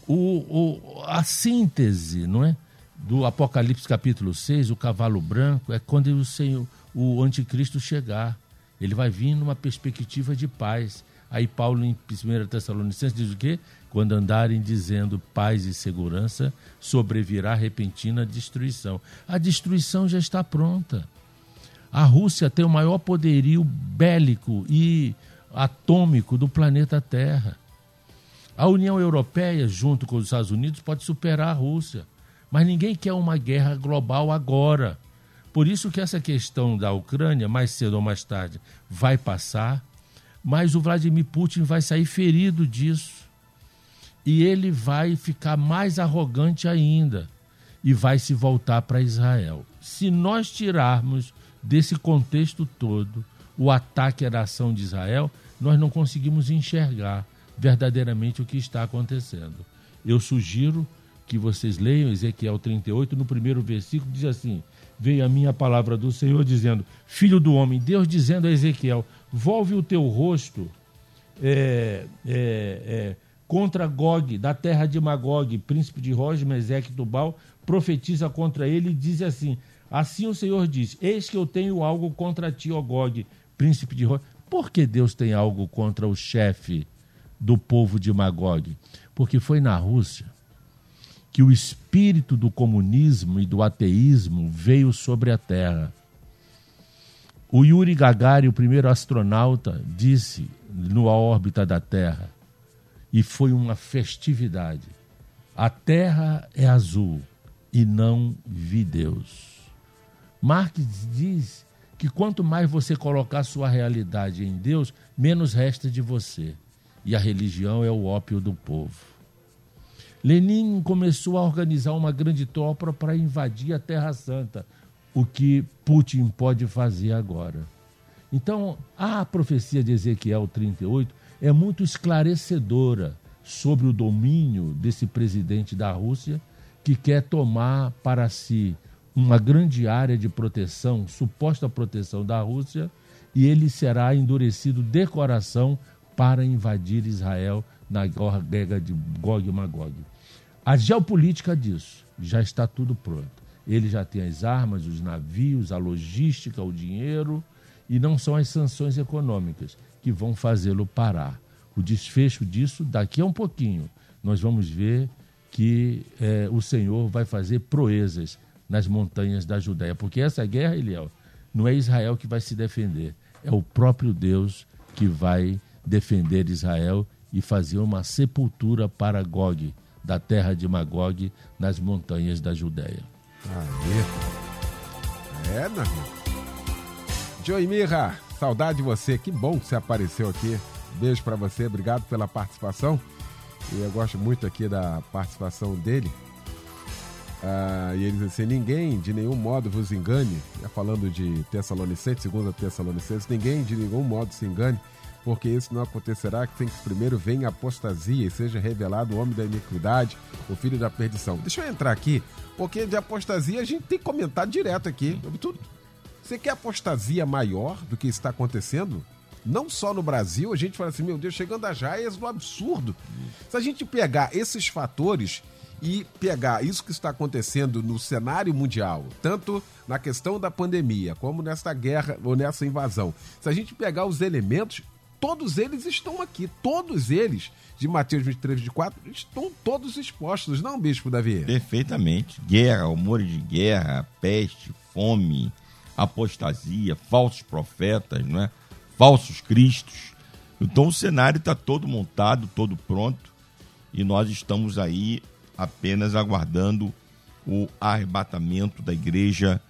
o, o, a síntese, não é? Do Apocalipse capítulo 6, o cavalo branco, é quando o Senhor, o anticristo chegar. Ele vai vir numa perspectiva de paz. Aí Paulo em 1 Tessalonicenses diz o quê? Quando andarem dizendo paz e segurança, sobrevirá repentina destruição. A destruição já está pronta. A Rússia tem o maior poderio bélico e atômico do planeta Terra. A União Europeia, junto com os Estados Unidos, pode superar a Rússia. Mas ninguém quer uma guerra global agora. Por isso que essa questão da Ucrânia, mais cedo ou mais tarde, vai passar, mas o Vladimir Putin vai sair ferido disso. E ele vai ficar mais arrogante ainda e vai se voltar para Israel. Se nós tirarmos desse contexto todo o ataque à nação de Israel, nós não conseguimos enxergar verdadeiramente o que está acontecendo. Eu sugiro que vocês leiam Ezequiel 38, no primeiro versículo, diz assim: Veio a minha palavra do Senhor dizendo: Filho do homem, Deus dizendo a Ezequiel: Volve o teu rosto é, é, é, contra Gog, da terra de Magog, príncipe de Roge, Meseque Tubal, profetiza contra ele e diz assim: Assim o Senhor diz: Eis que eu tenho algo contra ti, ó Gog, príncipe de Roge. Por que Deus tem algo contra o chefe do povo de Magog? Porque foi na Rússia que o espírito do comunismo e do ateísmo veio sobre a Terra. O Yuri Gagarin, o primeiro astronauta, disse no órbita da Terra, e foi uma festividade: a Terra é azul e não vi Deus. Marx diz que quanto mais você colocar sua realidade em Deus, menos resta de você. E a religião é o ópio do povo. Lenin começou a organizar uma grande tropa para invadir a Terra Santa, o que Putin pode fazer agora. Então, a profecia de Ezequiel 38 é muito esclarecedora sobre o domínio desse presidente da Rússia que quer tomar para si uma grande área de proteção, suposta proteção da Rússia, e ele será endurecido de coração para invadir Israel na guerra de Gog e Magog. A geopolítica disso já está tudo pronto. Ele já tem as armas, os navios, a logística, o dinheiro, e não são as sanções econômicas que vão fazê-lo parar. O desfecho disso, daqui a um pouquinho, nós vamos ver que é, o Senhor vai fazer proezas nas montanhas da Judéia. Porque essa guerra, Eliel, não é Israel que vai se defender, é o próprio Deus que vai defender Israel e fazer uma sepultura para Gog, da terra de Magog, nas montanhas da Judéia. Aí. É, meu irmão. Joimira, saudade de você. Que bom que você apareceu aqui. Beijo para você, obrigado pela participação. E eu gosto muito aqui da participação dele. Ah, e ele diz assim: ninguém de nenhum modo vos engane, é falando de Tessalonicenses, segundo Tessalonicenses, ninguém de nenhum modo se engane, porque isso não acontecerá que tem que primeiro venha a apostasia e seja revelado o homem da iniquidade, o filho da perdição. Deixa eu entrar aqui, porque de apostasia a gente tem comentado direto aqui. Tudo. Você quer apostasia maior do que está acontecendo? Não só no Brasil, a gente fala assim, meu Deus, chegando a jaias do absurdo. Se a gente pegar esses fatores e pegar isso que está acontecendo no cenário mundial, tanto na questão da pandemia, como nessa guerra ou nessa invasão, se a gente pegar os elementos, todos eles estão aqui, todos eles de Mateus 23, 24, estão todos expostos, não, Bispo Davi? Perfeitamente. Guerra, humores de guerra, peste, fome, apostasia, falsos profetas, não é? falsos cristos. Então o cenário está todo montado, todo pronto, e nós estamos aí apenas aguardando o arrebatamento da igreja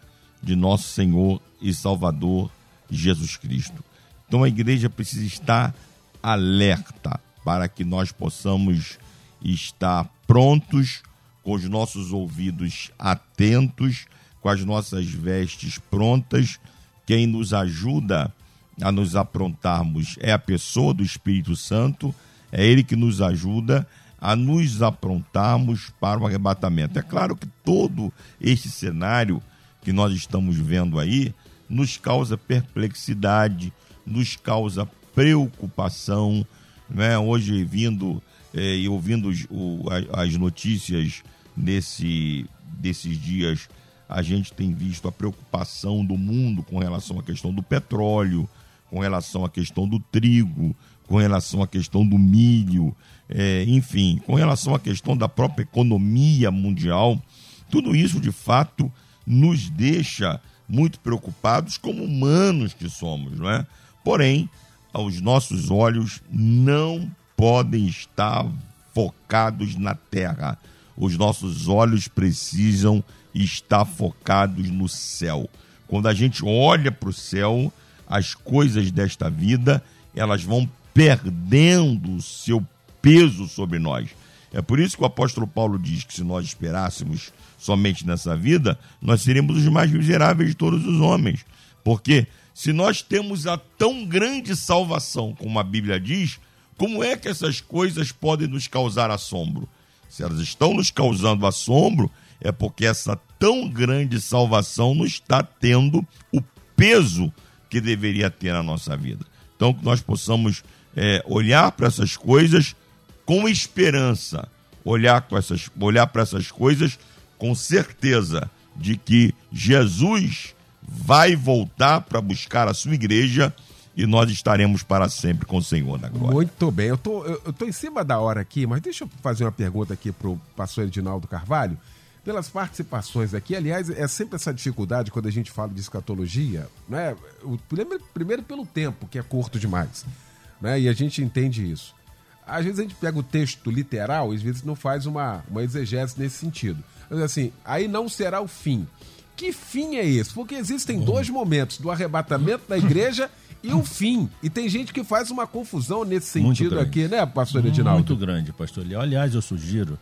de nosso Senhor e Salvador Jesus Cristo. Então a igreja precisa estar alerta para que nós possamos estar prontos, com os nossos ouvidos atentos, com as nossas vestes prontas. Quem nos ajuda a nos aprontarmos é a pessoa do Espírito Santo, é ele que nos ajuda a nos aprontarmos para o arrebatamento. É claro que todo este cenário que nós estamos vendo aí nos causa perplexidade, nos causa preocupação. Né? Hoje, vindo é, e ouvindo os, o, as notícias nesse, desses dias, a gente tem visto a preocupação do mundo com relação à questão do petróleo, com relação à questão do trigo, com relação à questão do milho, é, enfim, com relação à questão da própria economia mundial. Tudo isso, de fato, nos deixa muito preocupados como humanos que somos, não é? Porém, os nossos olhos não podem estar focados na terra. Os nossos olhos precisam estar focados no céu. Quando a gente olha para o céu, as coisas desta vida, elas vão perdendo o seu peso sobre nós. É por isso que o apóstolo Paulo diz que se nós esperássemos somente nessa vida, nós seríamos os mais miseráveis de todos os homens. Porque se nós temos a tão grande salvação como a Bíblia diz, como é que essas coisas podem nos causar assombro? Se elas estão nos causando assombro, é porque essa tão grande salvação não está tendo o peso que deveria ter na nossa vida. Então, que nós possamos é, olhar para essas coisas com esperança, olhar para olhar essas coisas com certeza de que Jesus vai voltar para buscar a sua igreja e nós estaremos para sempre com o Senhor na glória. Muito bem, eu tô, eu, tô em cima da hora aqui, mas deixa eu fazer uma pergunta aqui para o pastor Edinaldo Carvalho. Pelas participações aqui, aliás, é sempre essa dificuldade quando a gente fala de escatologia, né? O, primeiro, primeiro pelo tempo, que é curto demais, né? E a gente entende isso. Às vezes a gente pega o texto literal e às vezes não faz uma, uma exegese nesse sentido. Mas assim, aí não será o fim. Que fim é esse? Porque existem dois momentos, do arrebatamento da igreja e o fim. E tem gente que faz uma confusão nesse sentido aqui, né, pastor Edinaldo? Muito grande, pastor. Aliás, eu sugiro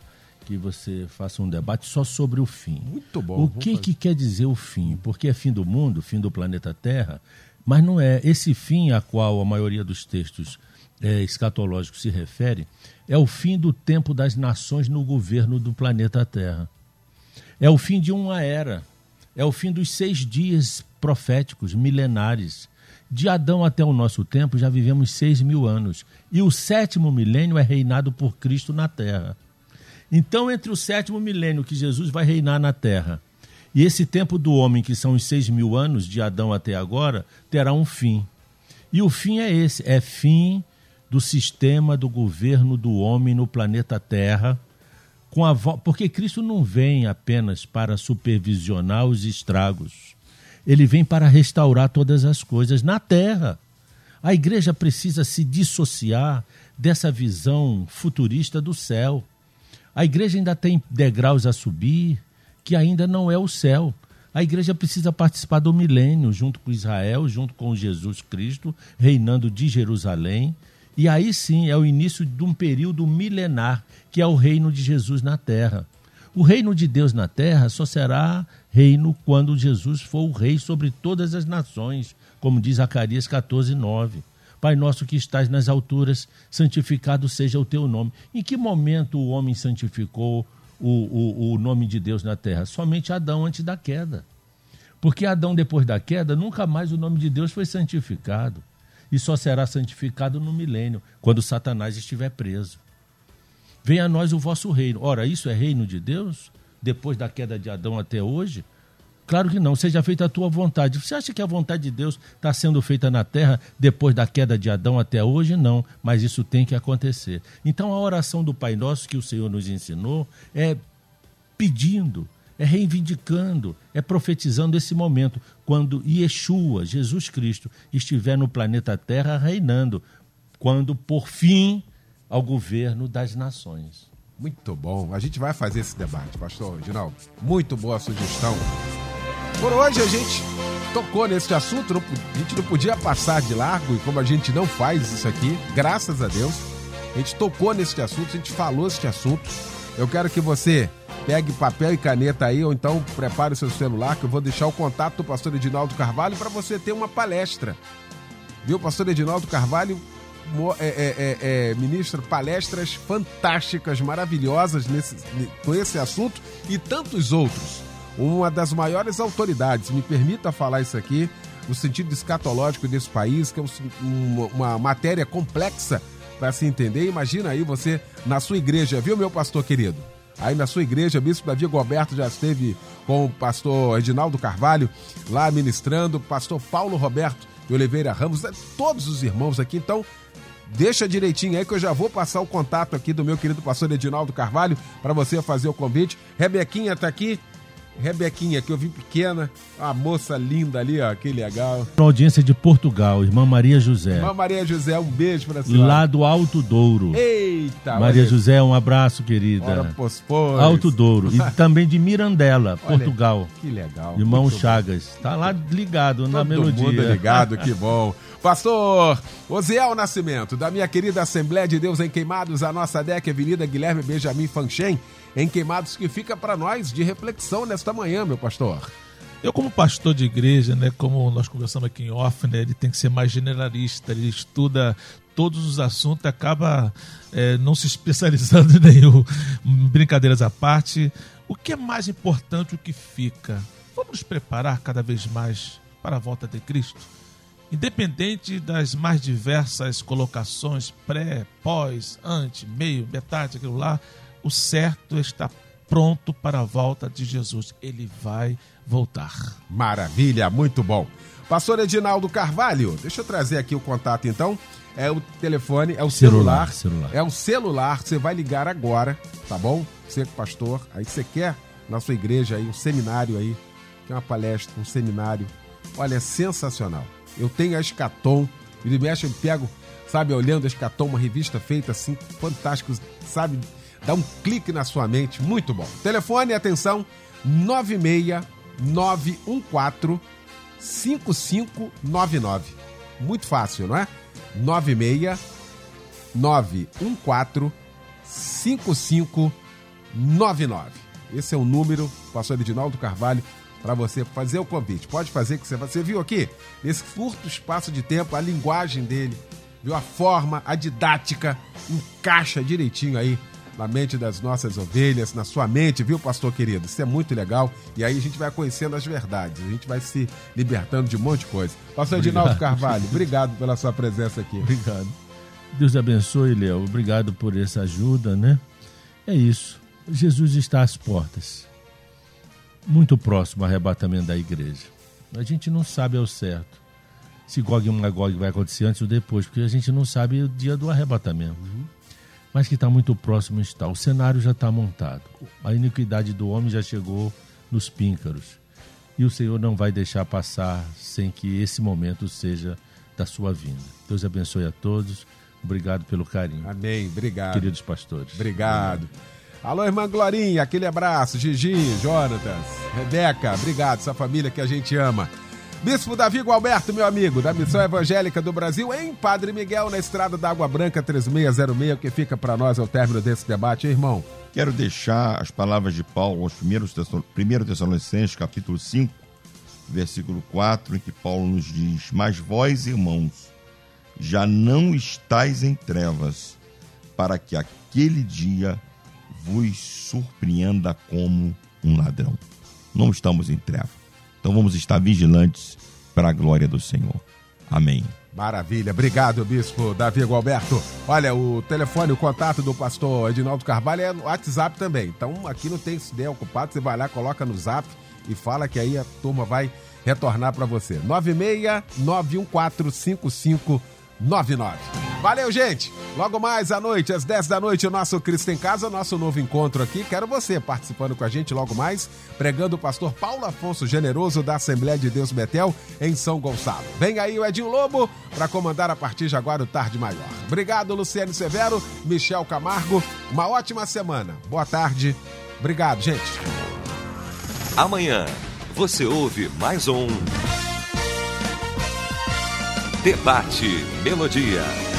que você faça um debate só sobre o fim. Muito bom. O que, que quer dizer o fim? Porque é fim do mundo, fim do planeta Terra, mas não é. Esse fim a qual a maioria dos textos é, escatológicos se refere é o fim do tempo das nações no governo do planeta Terra. É o fim de uma era. É o fim dos seis dias proféticos, milenares. De Adão até o nosso tempo já vivemos seis mil anos. E o sétimo milênio é reinado por Cristo na terra. Então, entre o sétimo milênio que Jesus vai reinar na terra e esse tempo do homem, que são os seis mil anos, de Adão até agora, terá um fim. E o fim é esse: é fim do sistema do governo do homem no planeta Terra. Com a porque Cristo não vem apenas para supervisionar os estragos, ele vem para restaurar todas as coisas na terra. A igreja precisa se dissociar dessa visão futurista do céu. A igreja ainda tem degraus a subir, que ainda não é o céu. A igreja precisa participar do milênio, junto com Israel, junto com Jesus Cristo, reinando de Jerusalém. E aí sim é o início de um período milenar, que é o reino de Jesus na terra. O reino de Deus na terra só será reino quando Jesus for o rei sobre todas as nações, como diz Zacarias 14, 9. Pai nosso que estás nas alturas, santificado seja o teu nome. Em que momento o homem santificou o, o, o nome de Deus na terra? Somente Adão antes da queda. Porque Adão, depois da queda, nunca mais o nome de Deus foi santificado. E só será santificado no milênio, quando Satanás estiver preso. Venha a nós o vosso reino. Ora, isso é reino de Deus? Depois da queda de Adão até hoje? Claro que não, seja feita a tua vontade. Você acha que a vontade de Deus está sendo feita na terra depois da queda de Adão até hoje? Não, mas isso tem que acontecer. Então a oração do Pai Nosso que o Senhor nos ensinou é pedindo, é reivindicando, é profetizando esse momento, quando Yeshua, Jesus Cristo, estiver no planeta Terra reinando, quando por fim ao governo das nações. Muito bom. A gente vai fazer esse debate, pastor Ginaldo. Muito boa sugestão. Por hoje a gente tocou nesse assunto, a gente não podia passar de largo, e como a gente não faz isso aqui, graças a Deus, a gente tocou nesse assunto, a gente falou esse assunto. Eu quero que você pegue papel e caneta aí, ou então prepare o seu celular, que eu vou deixar o contato do pastor Edinaldo Carvalho para você ter uma palestra. Viu, pastor Edinaldo Carvalho é, é, é, é, ministra palestras fantásticas, maravilhosas nesse, com esse assunto e tantos outros uma das maiores autoridades, me permita falar isso aqui, no sentido escatológico desse país, que é uma matéria complexa, para se entender. Imagina aí você na sua igreja, viu, meu pastor querido? Aí na sua igreja, Bispo Davi Goberto já esteve com o pastor Edinaldo Carvalho lá ministrando, pastor Paulo Roberto de Oliveira Ramos, né? todos os irmãos aqui. Então, deixa direitinho aí que eu já vou passar o contato aqui do meu querido pastor Edinaldo Carvalho para você fazer o convite. Rebequinha tá aqui, Rebequinha, que eu vi pequena, uma moça linda ali, ó, que legal. Uma audiência de Portugal, irmã Maria José. Irmã Maria José, um beijo pra senhora. Lá do Alto Douro. Eita! Maria olha, José, um abraço, querida. Ora, pois, pois. Alto Douro. E também de Mirandela, Olha, Portugal. Que legal. Irmão muito bom. Chagas. Tá lá ligado na Todo melodia. mundo ligado, que bom. Pastor Osiel Nascimento, da minha querida Assembleia de Deus em Queimados, a nossa DEC, Avenida Guilherme Benjamin Fanchen, em Queimados, que fica para nós de reflexão nesta manhã, meu pastor. Eu, como pastor de igreja, né, como nós conversamos aqui em off, né, ele tem que ser mais generalista, ele estuda todos os assuntos, acaba é, não se especializando em nenhum. Brincadeiras à parte. O que é mais importante, o que fica? Vamos nos preparar cada vez mais para a volta de Cristo? Independente das mais diversas colocações, pré, pós, ante, meio, metade, aquilo lá, o certo estar pronto para a volta de Jesus. Ele vai voltar. Maravilha, muito bom. Pastor Edinaldo Carvalho, deixa eu trazer aqui o contato então. É o telefone, é o celular. Celular, celular. É o celular, você vai ligar agora, tá bom? Você, pastor, aí você quer na sua igreja aí um seminário aí, que é uma palestra, um seminário. Olha, é sensacional. Eu tenho a Escatom, e de mexe eu pego, sabe, olhando a Escatom, uma revista feita assim, fantástico, sabe? Dá um clique na sua mente, muito bom. Telefone, atenção, 96914 5599. Muito fácil, não é? 96 914 5599. Esse é o número, pastor Edinaldo Carvalho, para você fazer o convite. Pode fazer que você Você viu aqui, nesse curto espaço de tempo, a linguagem dele, viu a forma, a didática, encaixa direitinho aí na mente das nossas ovelhas, na sua mente, viu, pastor querido? Isso é muito legal. E aí a gente vai conhecendo as verdades, a gente vai se libertando de um monte de coisa. Pastor Edinaldo Carvalho, obrigado pela sua presença aqui. Obrigado. Deus abençoe, Léo. Obrigado por essa ajuda, né? É isso. Jesus está às portas. Muito próximo ao arrebatamento da igreja. A gente não sabe ao certo se Gog e Magog vai acontecer antes ou depois, porque a gente não sabe o dia do arrebatamento. Mas que está muito próximo está. O cenário já está montado. A iniquidade do homem já chegou nos píncaros. E o Senhor não vai deixar passar sem que esse momento seja da sua vinda. Deus abençoe a todos. Obrigado pelo carinho, Amém, obrigado. queridos pastores. Obrigado. Alô, irmã Glorinha, aquele abraço. Gigi, Jonatas, Rebeca, obrigado, essa família que a gente ama. Bispo Davi Gualberto, meu amigo, da Missão Evangélica do Brasil, em Padre Miguel, na estrada da Água Branca 3606, o que fica para nós ao término desse debate, irmão. Quero deixar as palavras de Paulo aos 1 Tessalonicenses, capítulo 5, versículo 4, em que Paulo nos diz: Mas vós, irmãos, já não estáis em trevas, para que aquele dia vos surpreenda como um ladrão. Não estamos em treva. Então vamos estar vigilantes para a glória do Senhor. Amém. Maravilha, obrigado, Bispo Davi Gualberto. Olha, o telefone, o contato do pastor Edinaldo Carvalho é no WhatsApp também. Então aqui não tem ideia ocupado, você vai lá, coloca no zap e fala que aí a turma vai retornar para você. 969145599. Valeu, gente! Logo mais à noite, às 10 da noite, o nosso Cristo em Casa, nosso novo encontro aqui. Quero você participando com a gente logo mais, pregando o pastor Paulo Afonso Generoso da Assembleia de Deus Betel, em São Gonçalo. Vem aí o Edinho Lobo para comandar a partir de agora o Tarde Maior. Obrigado, Luciane Severo, Michel Camargo. Uma ótima semana. Boa tarde. Obrigado, gente. Amanhã você ouve mais um Debate Melodia.